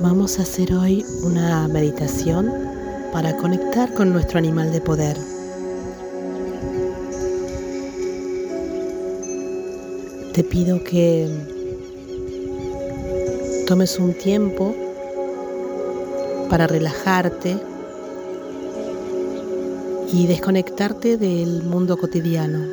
Vamos a hacer hoy una meditación para conectar con nuestro animal de poder. Te pido que tomes un tiempo para relajarte y desconectarte del mundo cotidiano.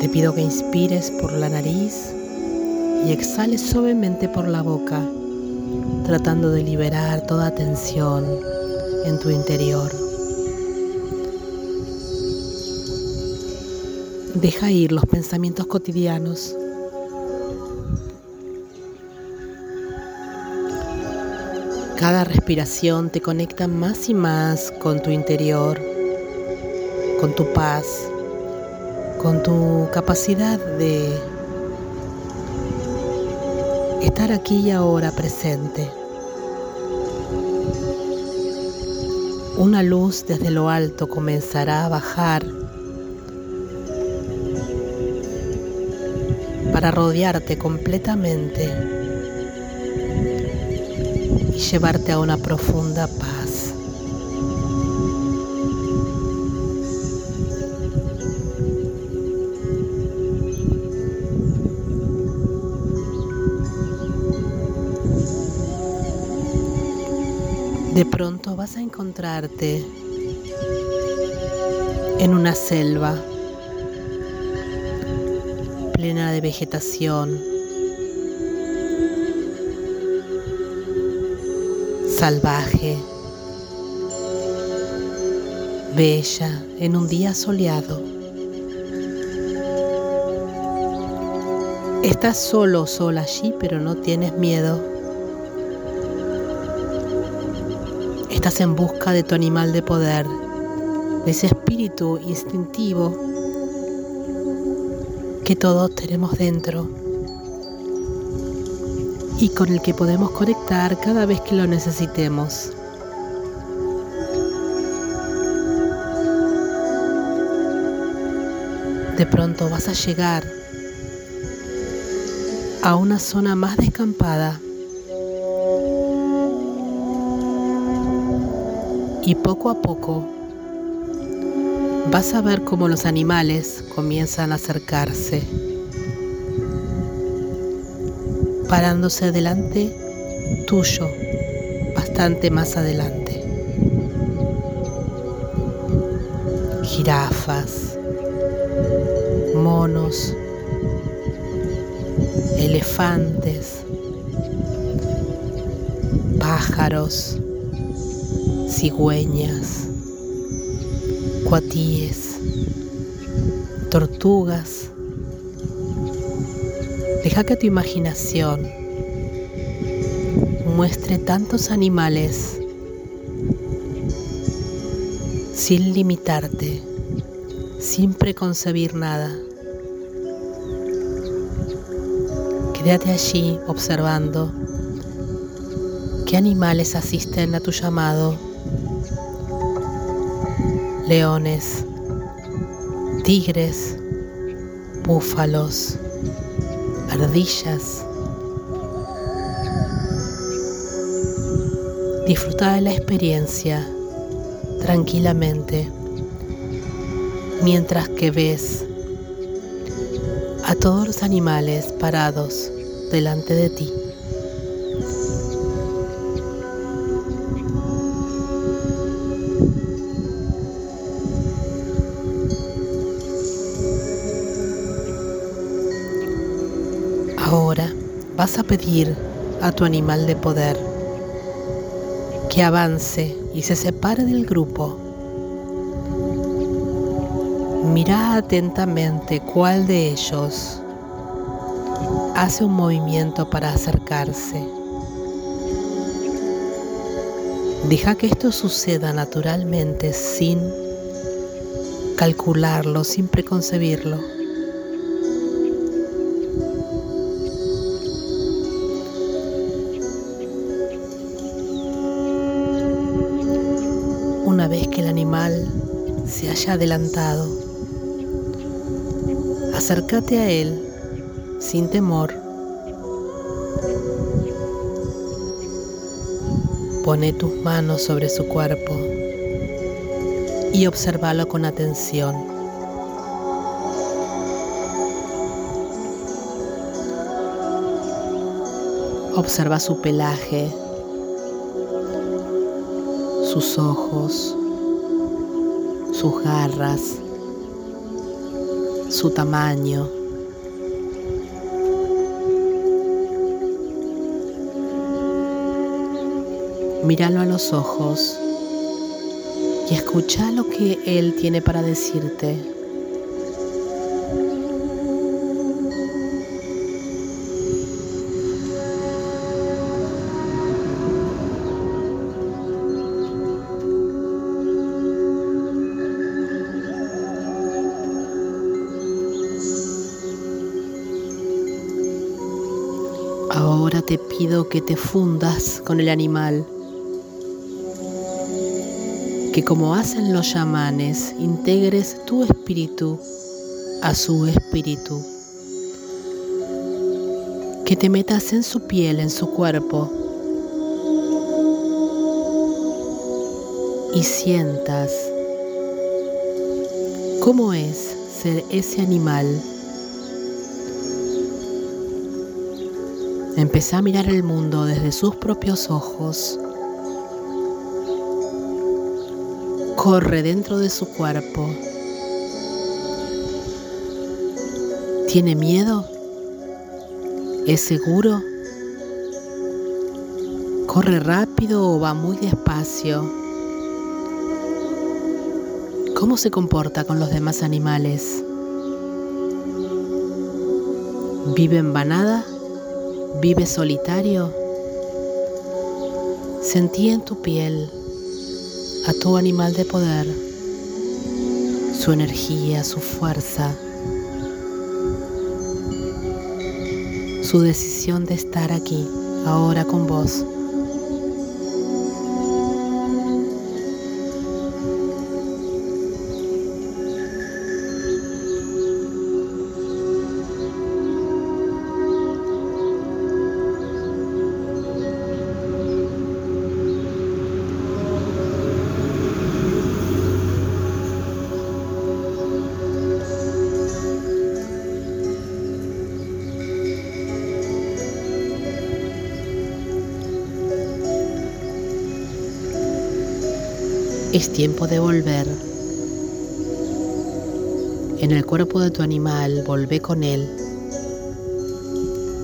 Te pido que inspires por la nariz y exhales suavemente por la boca, tratando de liberar toda tensión en tu interior. Deja ir los pensamientos cotidianos. Cada respiración te conecta más y más con tu interior, con tu paz, con tu capacidad de estar aquí y ahora presente. Una luz desde lo alto comenzará a bajar para rodearte completamente y llevarte a una profunda paz. De pronto vas a encontrarte en una selva plena de vegetación, salvaje, bella en un día soleado. Estás solo sola allí, pero no tienes miedo. Estás en busca de tu animal de poder, de ese espíritu instintivo que todos tenemos dentro y con el que podemos conectar cada vez que lo necesitemos. De pronto vas a llegar a una zona más descampada y poco a poco vas a ver cómo los animales comienzan a acercarse, parándose delante tuyo, bastante más adelante. Jirafas, monos, elefantes, pájaros, cigüeñas, cuatíes, tortugas. Deja que tu imaginación muestre tantos animales sin limitarte, sin preconcebir nada. Quédate allí observando qué animales asisten a tu llamado leones, tigres, búfalos, ardillas. Disfruta de la experiencia tranquilamente mientras que ves a todos los animales parados delante de ti. Ahora vas a pedir a tu animal de poder que avance y se separe del grupo. Mira atentamente cuál de ellos hace un movimiento para acercarse. Deja que esto suceda naturalmente sin calcularlo, sin preconcebirlo. Animal se haya adelantado. Acércate a él sin temor. Pone tus manos sobre su cuerpo y obsérvalo con atención. Observa su pelaje, sus ojos, sus garras, su tamaño. Míralo a los ojos y escucha lo que Él tiene para decirte. Te pido que te fundas con el animal que como hacen los chamanes, integres tu espíritu a su espíritu, que te metas en su piel, en su cuerpo, y sientas cómo es ser ese animal. Empezá a mirar el mundo desde sus propios ojos corre dentro de su cuerpo. ¿Tiene miedo? ¿Es seguro? ¿Corre rápido o va muy despacio? ¿Cómo se comporta con los demás animales? ¿Vive en banada? ¿Vive solitario? Sentí en tu piel a tu animal de poder, su energía, su fuerza, su decisión de estar aquí, ahora con vos. Es tiempo de volver. En el cuerpo de tu animal, volvé con él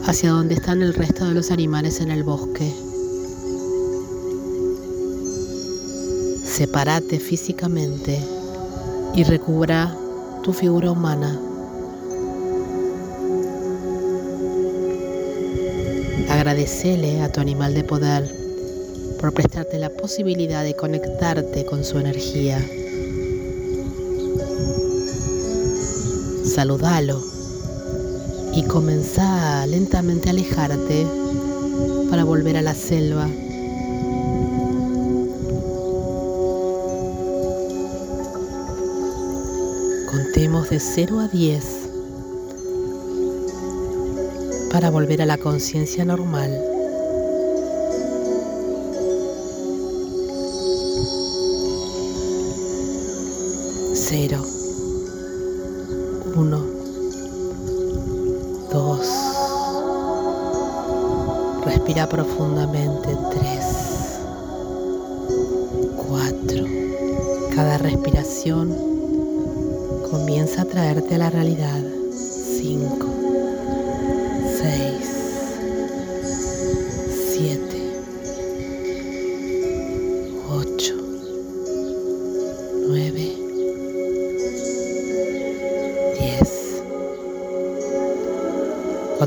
hacia donde están el resto de los animales en el bosque. Sepárate físicamente y recubra tu figura humana. Agradecele a tu animal de poder por prestarte la posibilidad de conectarte con su energía. Saludalo y comenzá lentamente a alejarte para volver a la selva. Contemos de 0 a 10 para volver a la conciencia normal. Uno. Dos. Respira profundamente. Tres. Cuatro. Cada respiración comienza a traerte a la realidad. Cinco.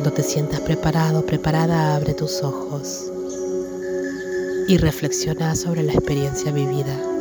Cuando te sientas preparado, preparada, abre tus ojos y reflexiona sobre la experiencia vivida.